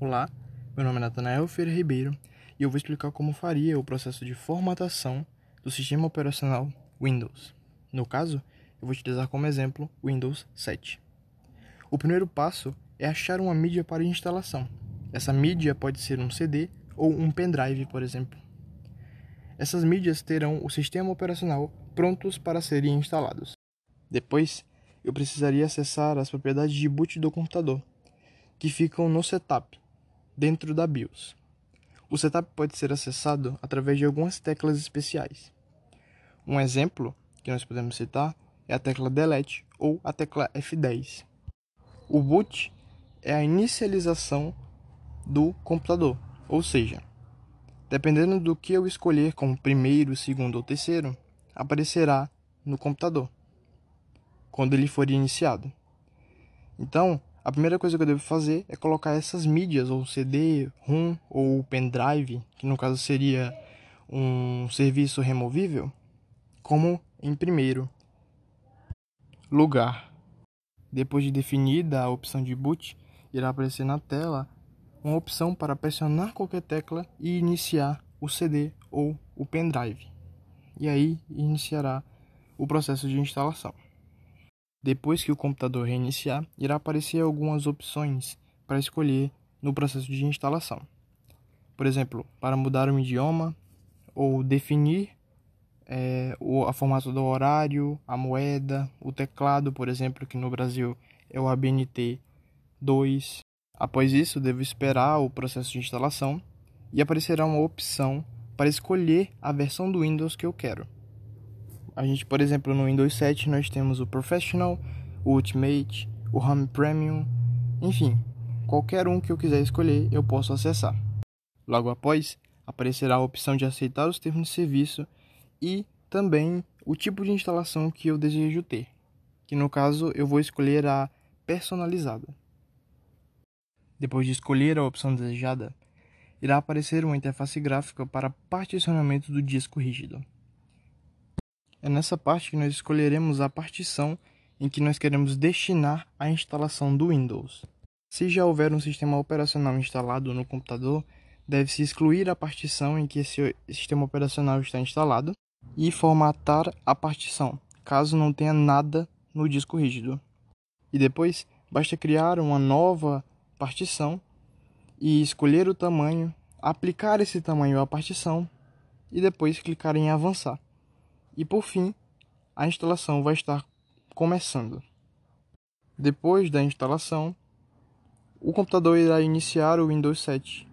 Olá, meu nome é Natanael Ferreira Ribeiro e eu vou explicar como faria o processo de formatação do sistema operacional Windows. No caso, eu vou utilizar como exemplo Windows 7. O primeiro passo é achar uma mídia para instalação. Essa mídia pode ser um CD ou um pendrive, por exemplo. Essas mídias terão o sistema operacional prontos para serem instalados. Depois, eu precisaria acessar as propriedades de boot do computador, que ficam no setup dentro da BIOS. O setup pode ser acessado através de algumas teclas especiais. Um exemplo que nós podemos citar é a tecla Delete ou a tecla F10. O boot é a inicialização do computador, ou seja, dependendo do que eu escolher como primeiro, segundo ou terceiro, aparecerá no computador quando ele for iniciado. Então, a primeira coisa que eu devo fazer é colocar essas mídias, ou CD, ROM ou pendrive, que no caso seria um serviço removível, como em primeiro lugar. Depois de definida a opção de boot, irá aparecer na tela uma opção para pressionar qualquer tecla e iniciar o CD ou o pendrive. E aí iniciará o processo de instalação. Depois que o computador reiniciar, irá aparecer algumas opções para escolher no processo de instalação. Por exemplo, para mudar um idioma ou definir é, o a formato do horário, a moeda, o teclado, por exemplo, que no Brasil é o ABNT 2. Após isso, devo esperar o processo de instalação e aparecerá uma opção para escolher a versão do Windows que eu quero. A gente, por exemplo, no Windows 7 nós temos o Professional, o Ultimate, o Home Premium, enfim, qualquer um que eu quiser escolher eu posso acessar. Logo após, aparecerá a opção de aceitar os termos de serviço e também o tipo de instalação que eu desejo ter, que no caso eu vou escolher a personalizada. Depois de escolher a opção desejada, irá aparecer uma interface gráfica para particionamento do disco rígido. É nessa parte que nós escolheremos a partição em que nós queremos destinar a instalação do Windows. Se já houver um sistema operacional instalado no computador, deve-se excluir a partição em que esse sistema operacional está instalado e formatar a partição, caso não tenha nada no disco rígido. E depois, basta criar uma nova partição e escolher o tamanho, aplicar esse tamanho à partição e depois clicar em avançar. E por fim, a instalação vai estar começando. Depois da instalação, o computador irá iniciar o Windows 7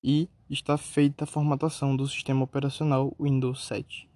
e está feita a formatação do sistema operacional Windows 7.